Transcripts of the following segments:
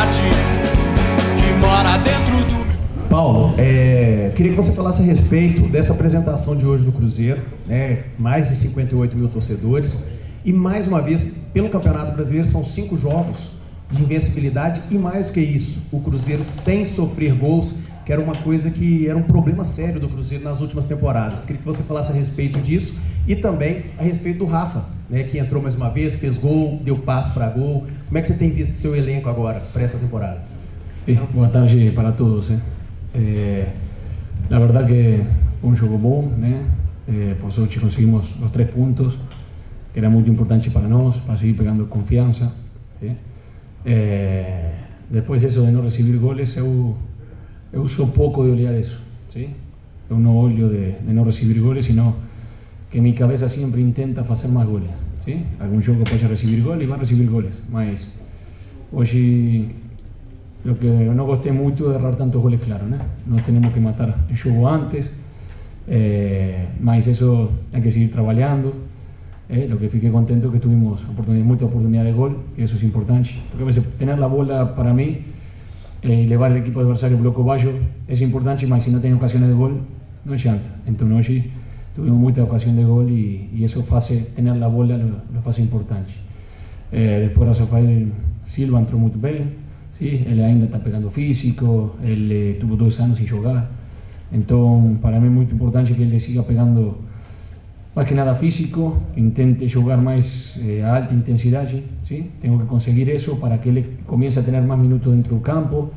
verdade que mora dentro do. Paulo, é, queria que você falasse a respeito dessa apresentação de hoje do Cruzeiro, né? mais de 58 mil torcedores, e mais uma vez, pelo Campeonato Brasileiro, são cinco jogos de invencibilidade, e mais do que isso, o Cruzeiro sem sofrer gols, que era uma coisa que era um problema sério do Cruzeiro nas últimas temporadas. Queria que você falasse a respeito disso e também a respeito do Rafa, né, que entrou mais uma vez, fez gol, deu passe para gol. Como é que você tem visto seu elenco agora para essa temporada? Sí, buenas tardes para todos. Eh. Eh, la verdad que fue un juego bom, né? Eh, por suerte conseguimos los tres puntos, que era muy importante para nosotros, para seguir pegando confianza. ¿sí? Eh, después eso de no recibir goles, eu, eu sou pouco de olhar eso. ¿sí? Eu não olho de, de não recibir goles, sino que mi cabeza siempre intenta fazer más goles. ¿Sí? Algún jogo pode recibir goles e vai recibir goles, mas hoje lo que no gostei muito de errar tantos goles claro, né? Nós temos que matar o jogo antes, eh, mas eso hay que seguir trabalhando. Eh, lo que fiquei contento que tuvimos oportunidad, mucha oportunidad de gol, que eso es importante. Porque a veces tener la bola para mí, eh, llevar el equipo adversario bloco bajo, es importante, mas si no tiene ocasiones de gol, no es chanta. Entonces hoy tuvimos mucha ocasión de gol y, y eso hace tener la bola lo, hace importante. Eh, después Rafael Silva entró muy bien, ¿sí? él ainda está pegando físico, él eh, tuvo dos años sin jugar. Entonces, para mí es muy importante que él siga pegando más que nada físico, intente jugar más eh, a alta intensidad, ¿sí? tengo que conseguir eso para que él comience a tener más minutos dentro del campo.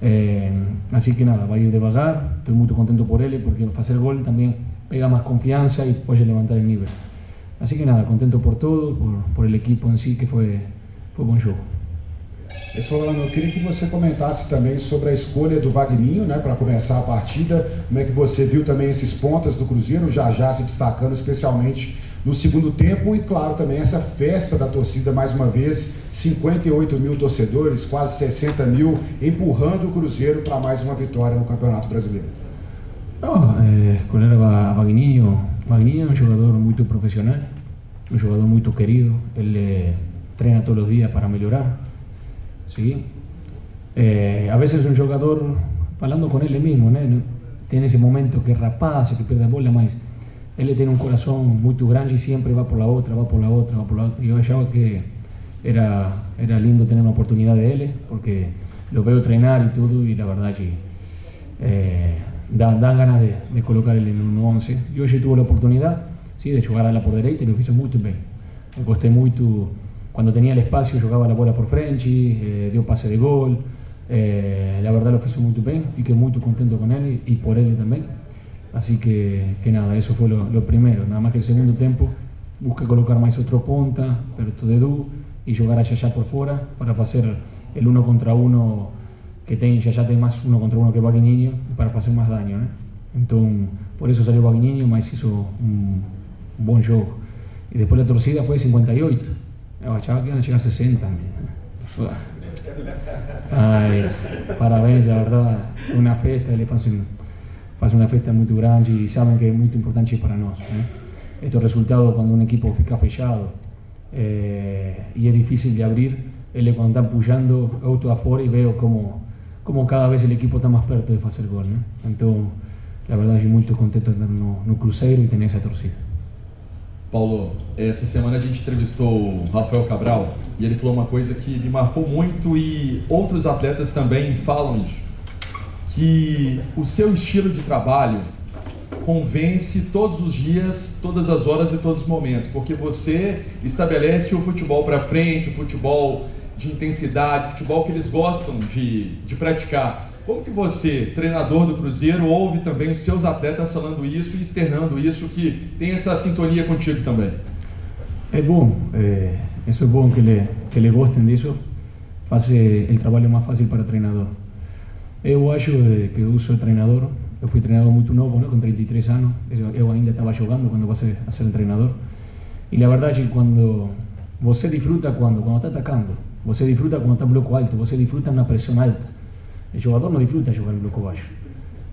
Eh, así que nada, va a ir devagar, estoy muy contento por él porque hacer gol también pega más confianza y puede levantar el nivel. Así que nada, contento por todo, por, por el equipo en sí, que fue buen juego. Solano, eu queria que você comentasse também sobre a escolha do Vagninho, né, para começar a partida. Como é que você viu também esses pontas do Cruzeiro, já já se destacando especialmente no segundo tempo e, claro, também essa festa da torcida mais uma vez, 58 mil torcedores, quase 60 mil, empurrando o Cruzeiro para mais uma vitória no Campeonato Brasileiro. No, eh, escolher a Vagninho, Vagninho é um jogador muito profissional, um jogador muito querido, ele eh, treina todos os dias para melhorar. ¿sí? Eh, a veces un jugador, hablando con él mismo, ¿no? tiene ese momento que rapaz, que pierde bola, mas él tiene un corazón muy grande y siempre va por la otra, va por la otra, va por la otra. Yo achaba que era, era lindo tener una oportunidad de él, porque lo veo entrenar y todo, y la verdad que eh, dan, dan ganas de, de colocar él en un 11. Yo hoy tuve la oportunidad ¿sí? de jugar a la por derecha y lo hice muy bien. Me costé mucho cuando tenía el espacio jugaba la bola por Frenchy, eh, dio pase de gol, eh, la verdad lo hizo muy bien y quedé muy contento con él y, y por él también. Así que, que nada, eso fue lo, lo, primero. Nada más que el segundo tiempo busqué colocar más otro punta, pero de Du y jugar a Yaya por fuera para hacer el uno contra uno que ten, Yaya tiene más uno contra uno que Baguiniño para hacer más daño. ¿no? Entonces, por eso salió Baguiniño, más hizo un, un buen juego. Y después la torcida de 58. Eu achava que iam chegar a 60. Ay, parabéns, la verdad, una festa, eles fazem, fazem uma festa muito grande e sabem que é muito importante para nós. Né? Estes resultados, quando um equipo fica fechado eh, e é difícil de abrir, ele quando está puxando, eu estou afora e vejo como, como cada vez o equipo está mais perto de fazer gol. Né? Então, a verdade, estou muito contente de no, no Cruzeiro e ter essa torcida. Paulo, essa semana a gente entrevistou o Rafael Cabral e ele falou uma coisa que me marcou muito e outros atletas também falam isso, que o seu estilo de trabalho convence todos os dias, todas as horas e todos os momentos, porque você estabelece o futebol para frente, o futebol de intensidade, futebol que eles gostam de, de praticar. Como que você, treinador do Cruzeiro, ouve também os seus atletas falando isso e externando isso, que tem essa sintonia contigo também? É bom, é, isso é bom que que ele gostem disso, faz o trabalho mais fácil para o treinador. Eu acho que eu sou treinador, eu fui treinador muito novo, né, com 33 anos, eu ainda estava jogando quando passei a ser treinador. E a verdade é que quando você disfruta quando, quando está atacando, Vos se disfruta cuando está en bloco alto, vos se disfruta en una presión alta. El jugador no disfruta jugar en bloco bajo.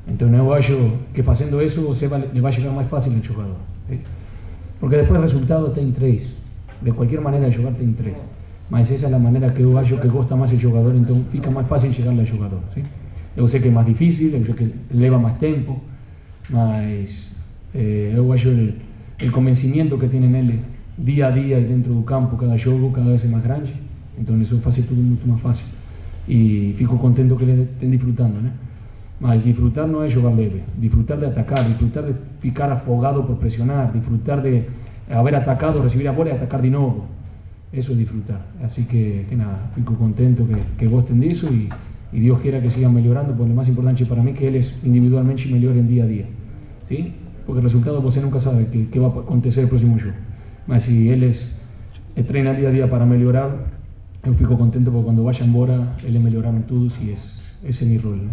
Entonces, un bajo que haciendo eso va, le va a llegar más fácil al jugador. Porque después el resultado está en tres. De cualquier manera, el jugador está en tres. Mas esa es la manera que yo acho que gusta más el jugador, entonces fica más fácil llegarle al jugador. ¿sí? Yo sé que es más difícil, yo sé que lleva más tiempo, mas eh, yo el, el convencimiento que tiene él día a día y dentro del campo, cada juego, cada vez es más grande então isso faz tudo muito mais fácil. E fico contento que ele estén disfrutando, né? Mas disfrutar não é jogar leve, disfrutar de atacar, disfrutar de ficar afogado por pressionar, disfrutar de haber atacado, recibir a bola e atacar de novo. Eso es disfrutar. Así que, que nada, fico contento que, que gosten de eso y, y Dios quiera que sigan mejorando, porque lo más importante para mí es que ellos individualmente mejoren día a día. ¿sí? Porque el resultado você nunca sabe qué, va a acontecer el próximo jogo. Mas si eles treinam día a día para melhorar, eu fico contento porque quando vayan embora, eles melhoraram tudo e esse, esse é meu rol. Né?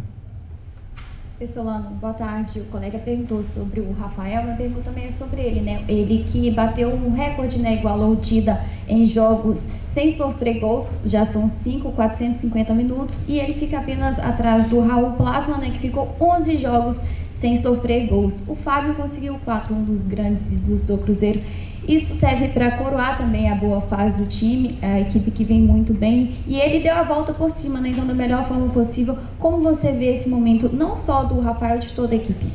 Pessolano, boa tarde. O colega perguntou sobre o Rafael, minha pergunta também é sobre ele, né? Ele que bateu um recorde, né? Igualou o Dida em jogos sem sofrer gols, já são 5, 450 minutos, e ele fica apenas atrás do Raul Plasma, né? Que ficou 11 jogos sem sofrer gols. O Fábio conseguiu quatro, um dos grandes do Cruzeiro. Isso serve para coroar também a boa fase do time, a equipe que vem muito bem. E ele deu a volta por cima, né? então da melhor forma possível. Como você vê esse momento, não só do Rafael, de toda a equipe?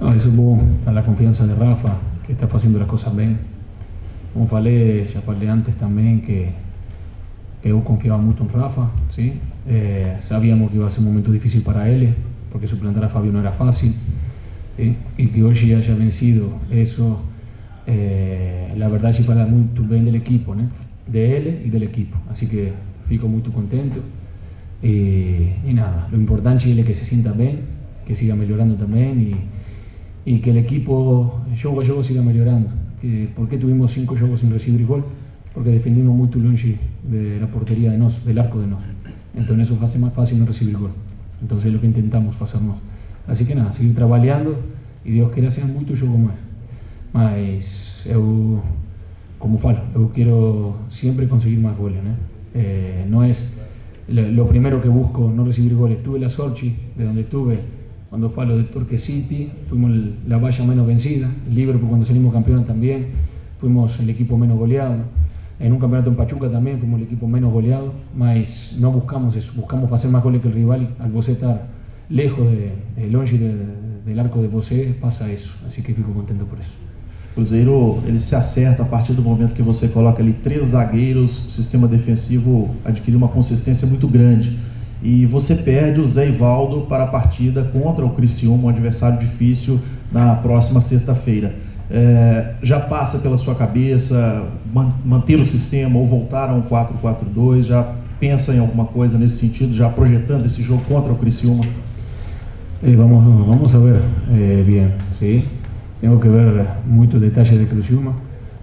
Não, isso é bom, a confiança de Rafa, que está fazendo as coisas bem. Como falei, já falei antes também que, que eu confiava muito em Rafa, sim? Eh, sabíamos que ia ser um momento difícil para ele, porque suplantar a Fabio não era fácil, ¿sí? e que hoje haya vencido isso eh, la verdad ci parla molto bene dell'equipo, né? de él y del equipo, así que fico muy contento y, y nada, lo importante es que se sienta bien, que siga mejorando también y, y que el equipo juego a juego siga mejorando. ¿Por qué tuvimos cinco juegos sin recibir gol? Porque defendimos muy longe de la portería de nos, del arco de nos. Entonces eso hace más fácil no recibir gol. Entonces es lo que intentamos hacernos. Así que nada, seguir trabajando y Dios quiera hacer mucho juego más. Mas eu, como falo, eu quero sempre conseguir mais goles, né? Eh, não é lo primero que busco no recibir goles. Tuve la Sorchi, de donde estuve, cuando falo de Torque City, fuimos la valla menos vencida, Liverpool cuando salimos campeones también, fuimos el equipo menos goleado. En un campeonato en Pachuca también fuimos el equipo menos goleado, mas no buscamos eso, buscamos hacer más goles que el rival, al vos estar lejos de, de longe de, del arco de você, pasa eso, así que fico contento por eso. Cruzeiro ele se acerta a partir do momento que você coloca ali três zagueiros, o sistema defensivo adquire uma consistência muito grande. E você perde o Zé Ivaldo para a partida contra o Criciúma, um adversário difícil, na próxima sexta-feira. É, já passa pela sua cabeça manter o sistema ou voltar a um 4-4-2? Já pensa em alguma coisa nesse sentido, já projetando esse jogo contra o Criciúma? Eh, vamos, vamos a ver eh, bien, ¿sí? Tengo que ver muchos detalles de Cruzuma,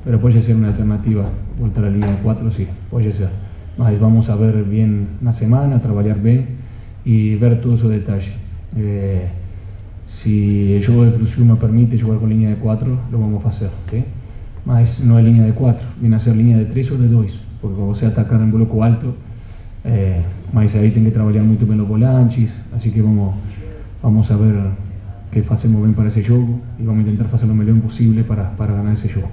pero puede ser una alternativa voltar a la línea de 4, sí, puede ser. Mas vamos a ver bien una semana, trabajar bien y ver todos esos detalles. Eh, si el juego de Cruzuma permite jugar con línea de 4, lo vamos a hacer. ¿sí? Mas no es línea de 4, viene a ser línea de 3 o de 2, porque como se atacar en bloco alto, eh, mas ahí tiene que trabajar muy bien los volantes, así que vamos, vamos a ver que facemos bem para esse jogo e vamos tentar fazer o melhor possível para, para ganhar esse jogo.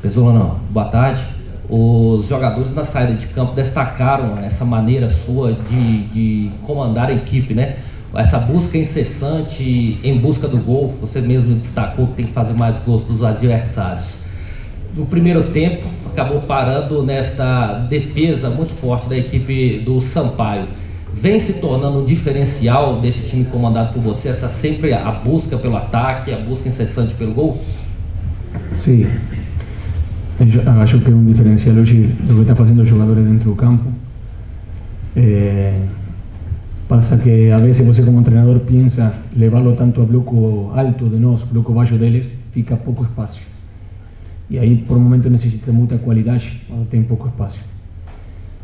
Pesolano, boa tarde. Os jogadores na saída de campo destacaram essa maneira sua de, de comandar a equipe, né? Essa busca incessante em busca do gol, você mesmo destacou que tem que fazer mais gols dos adversários. No primeiro tempo, acabou parando nessa defesa muito forte da equipe do Sampaio vem se tornando um diferencial desse time comandado por você, essa sempre a busca pelo ataque, a busca incessante pelo gol? Sim. Eu acho que é um diferencial hoje do que está fazendo os jogadores dentro do campo. É, passa que a vezes você como treinador pensa levá-lo tanto a bloco alto de nós, bloco baixo deles, fica pouco espaço. E aí por um momento necessita muita qualidade quando tem pouco espaço.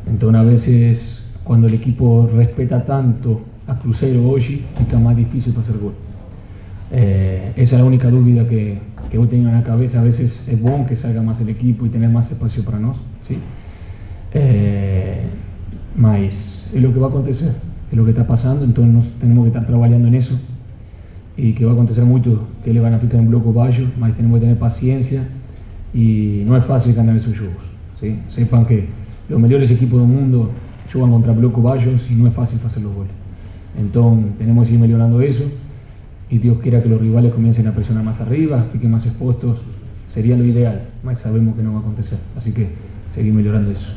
Então a vezes cuando el equipo respeta tanto a Cruzeiro hoy, fica más difícil para hacer gol. Eh, esa es la única duda que, que yo tengo en la cabeza. A veces es bueno que salga más el equipo y tener más espacio para nosotros. ¿sí? Eh, es lo que va a acontecer, es lo que está pasando, entonces nos tenemos que estar trabajando en eso y que va a acontecer mucho que le van a ficar en bloco bajo, mas tenemos que tener paciencia y no es fácil ganar esos juegos. ¿sí? Sepan que los mejores equipos del mundo juegan contra bloco Bayos y no es fácil hacer los goles. Entonces tenemos que ir mejorando eso y Dios quiera que los rivales comiencen a presionar más arriba, fiquen más expuestos, sería lo ideal, mas sabemos que não vai acontecer. Así que seguir melhorando isso.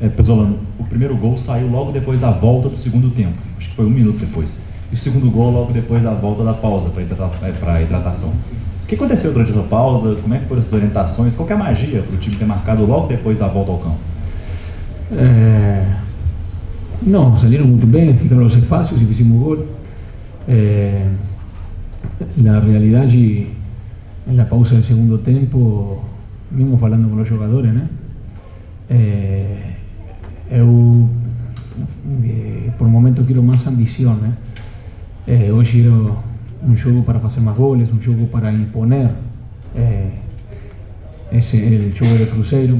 É, Pesolano, o primeiro gol saiu logo depois da volta do segundo tempo. Acho que foi um minuto depois. E o segundo gol logo depois da volta da pausa para hidrata hidratação. O que aconteceu durante essa pausa? Como é que foram essas orientações? Qual é a magia para o time ter marcado logo depois da volta ao campo? É... Não, saíram muito bem, ficaram os espaços e fizemos o gol. É... Na realidade, na pausa do segundo tempo, mesmo falando com os jogadores, né? É... Eu, eh, por momento, quero mais ambição, né? É, hoje quero um jogo para fazer mais goles, um jogo para imponer é, esse el jogo de Cruzeiro,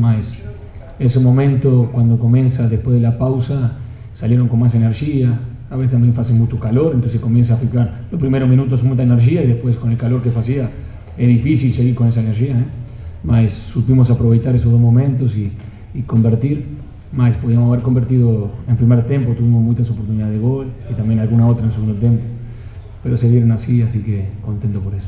mas esse momento, quando começa depois da pausa, salieron con más energía, a veces también hace mucho calor, entonces comienza a ficar los primeros minutos mucha energía y después con el calor que hacía es difícil seguir con esa energía, ¿eh? supimos aprovechar esos dos momentos y, y convertir, más podíamos haber convertido en primer tiempo, tuvimos muchas oportunidades de gol y también alguna otra en segundo tiempo, pero se dieron así, así que contento por eso.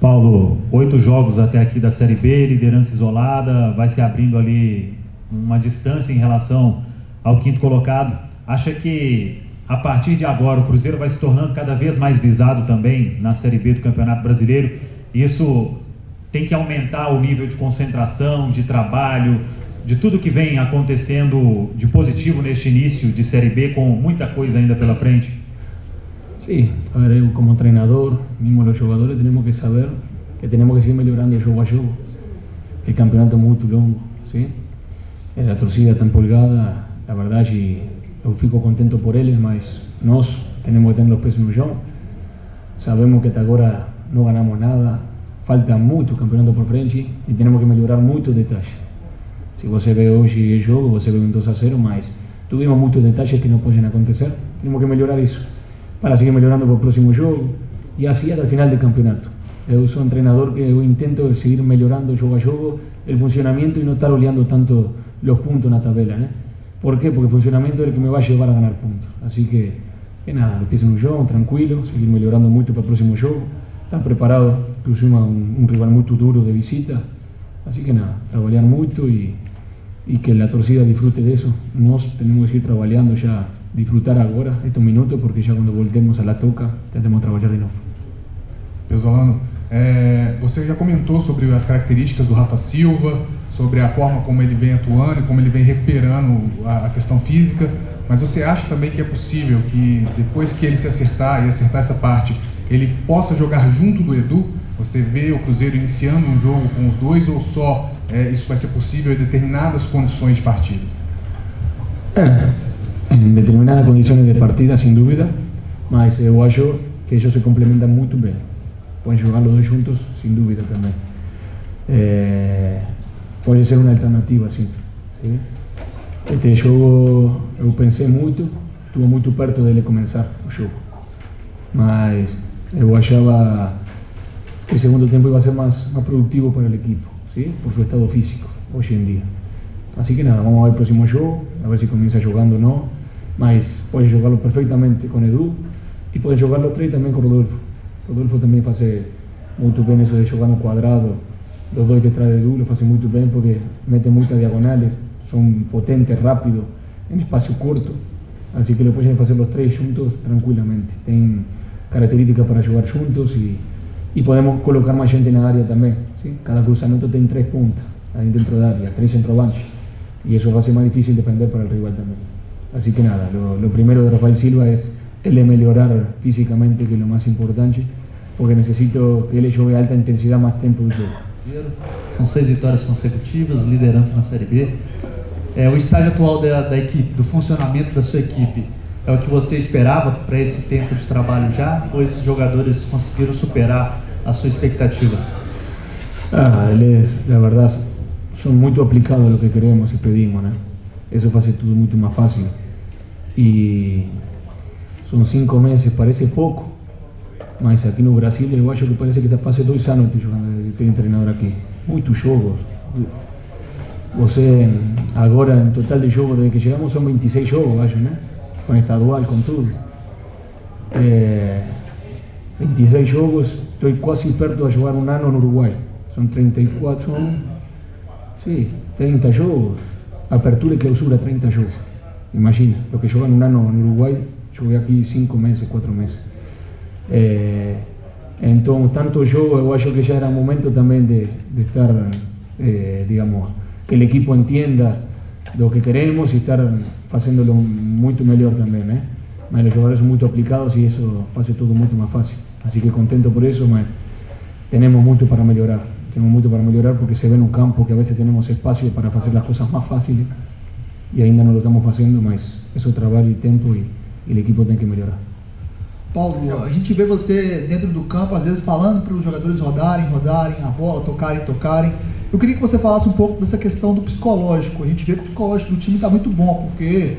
Paulo, oito jogos até aqui da Série B, liderança isolada, vai se abrindo ali uma distância em relação ao quinto colocado. Acha que a partir de agora o Cruzeiro vai se tornando cada vez mais visado também na Série B do Campeonato Brasileiro? Isso tem que aumentar o nível de concentração, de trabalho, de tudo que vem acontecendo de positivo neste início de Série B, com muita coisa ainda pela frente? Sí, a ver, como treinador, mismo los jugadores, tenemos que saber que tenemos que seguir melhorando jogo a jogo. El campeonato é muito longo, ¿sí? A torcida está empolgada, a verdade, eu fico contento por eles, mas nós temos que ter os pés no chão. Sabemos que até agora não ganhamos nada, falta muito campeonato por frente e temos que melhorar muito detalhes. Se você vê hoje o jogo, você vê um 2 a 0, mas tuvimos muitos detalhes que não podem acontecer. Temos que melhorar isso para seguir melhorando para o próximo jogo e assim até o final do campeonato. Eu sou um treinador que eu intento seguir melhorando jogo a jogo o funcionamento e não estar olhando tanto os pontos na tabela, né? ¿Por qué? Porque el funcionamiento es el que me va a llevar a ganar puntos. Así que, que nada, empiezo un show, tranquilo, seguir mejorando mucho para el próximo show. Están preparados, inclusive un, un rival muy duro de visita. Así que nada, trabajar mucho y, y que la torcida disfrute de eso. Nos tenemos que seguir trabajando ya, disfrutar ahora estos minutos, porque ya cuando voltemos a la toca, que trabajar de nuevo. Pesolano, é, você já comentou sobre as características do Rafa Silva, sobre a forma como ele vem atuando, como ele vem recuperando a, a questão física, mas você acha também que é possível que depois que ele se acertar e acertar essa parte, ele possa jogar junto do Edu? Você vê o Cruzeiro iniciando um jogo com os dois ou só é, isso vai ser possível em determinadas condições de partida? É, em determinadas condições de partida, sem dúvida, mas eu acho que eles se complementam muito bem. Podem jogar os dois juntos, sem dúvida também. É, pode ser uma alternativa, sim. Este jogo eu pensei muito, estive muito perto dele começar o jogo. Mas eu achava que o segundo tempo ia ser mais, mais produtivo para o equipo, sim? por seu estado físico, hoje em dia. Assim que nada, vamos ver o próximo jogo, a ver se começa jogando ou não mas podem jogá-lo perfeitamente Edu e podem jogá-lo três também com Rodolfo. Rodolfo também faz muito bem isso de jogar no quadrado, os dois detrás de Edu, lo fazem muito bem porque metem muitas diagonales, são potentes, rápidos, em espaço curto, assim que lo podem fazer os três juntos tranquilamente. Tem características para jogar juntos e, e podemos colocar mais gente na área também. ¿sí? Cada cruzamento tem três pontas aí dentro da área, três centroavantes. E isso vai ser mais difícil defender para o rival também. Así que nada, lo, lo primero de Rafael Silva es él mejorar físicamente, que es lo más importante, porque necesito que él juegue a alta intensidad más tiempo del juego. São seis vitórias consecutivas, liderança na Série B. É, o estágio atual da, da equipe, do funcionamento da sua equipe, é o que você esperava para esse tempo de trabalho já? Ou esses jogadores conseguiram superar a sua expectativa? Ah, eles, na verdade, são muito aplicados a lo que queremos e pedimos, né? Isso faz tudo muito mais fácil. E são cinco meses, parece pouco, mas aqui no Brasil eu acho que parece que está fazendo dois anos que tem treinador aqui. Muitos jogos. Você, agora, em total de jogos, desde que chegamos, são 26 jogos, acho, né? Com estadual, com tudo. É, 26 jogos, estou quase perto de jogar um ano no Uruguai. São 34, são, sim, 30 jogos. Apertura e clausura, 30 jogos. Imagina, lo que yo gano un año en Uruguay, yo voy aquí cinco meses, cuatro meses. Eh, entonces, tanto yo, Uruguayo, que ya era momento también de, de estar, eh, digamos, que el equipo entienda lo que queremos y estar haciéndolo mucho mejor también. ¿eh? Los jugadores son muy aplicados y eso hace todo mucho más fácil. Así que contento por eso, man. tenemos mucho para mejorar. Tenemos mucho para mejorar porque se ve en un campo que a veces tenemos espacio para hacer las cosas más fáciles. E ainda não lo estamos fazendo, mas é trabalho e tempo e, e o equipo tem que melhorar. Paulo, a gente vê você dentro do campo, às vezes falando para os jogadores rodarem, rodarem a bola, tocarem, tocarem. Eu queria que você falasse um pouco dessa questão do psicológico. A gente vê que o psicológico do time está muito bom, porque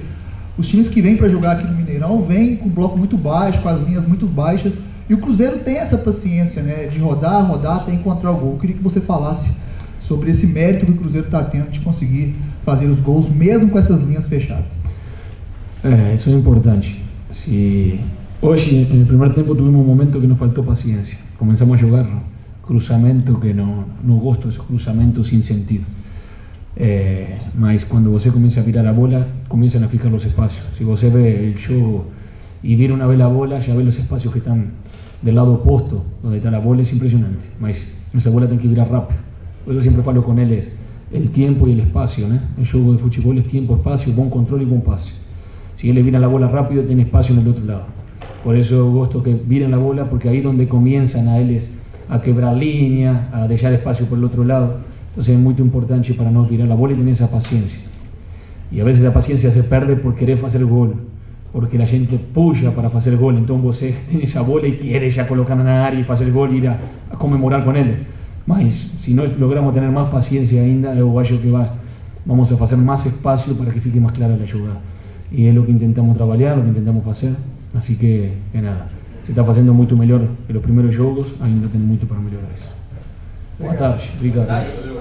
os times que vêm para jogar aqui no Mineirão vêm com bloco muito baixo, com as linhas muito baixas. E o Cruzeiro tem essa paciência, né? De rodar, rodar até encontrar o gol. Eu queria que você falasse sobre esse mérito que o Cruzeiro está tendo de conseguir fazer os gols, mesmo com essas linhas fechadas. É, isso é importante. Se hoje, no primeiro tempo, tivemos um momento que nos faltou paciência. Começamos a jogar cruzamento que não, não gosto desse cruzamento sem sentido. É, mas quando você começa a virar a bola, começam a ficar os espaços. Se você vê o jogo e vira uma vez a bola, já vê os espaços que estão do lado oposto, onde está a bola, é impressionante. Mas essa bola tem que virar rápido. Eu sempre falo com eles, o tempo e o espaço, né? O jogo de futebol é tempo, espaço, bom controle e bom passe. Si ele vira la bola rápido, tiene espacio en el otro lado. Por eso eu gosto que viren la bola, porque ahí es donde comienzan a eles a quebrar línea, a deixar espacio por el otro lado. Entonces es muy importante para no tirar la bola y tener esa paciencia. Y a veces la paciencia se perde por querer hacer gol, porque la gente puxa para hacer gol. Entonces você tem esa bola y quiere ya colocar na área y hacer gol y ir a, a comemorar con él mais, se nós logramos tener más paciencia, ainda, que vai, vamos a hacer más espacio para que fique más clara la jogada. E é lo que intentamos trabalhar, lo que intentamos hacer. Así que, nada, se está fazendo mucho melhor que os primeiros jogos, ainda tem mucho para melhorar eso. Boa tarde, obrigado.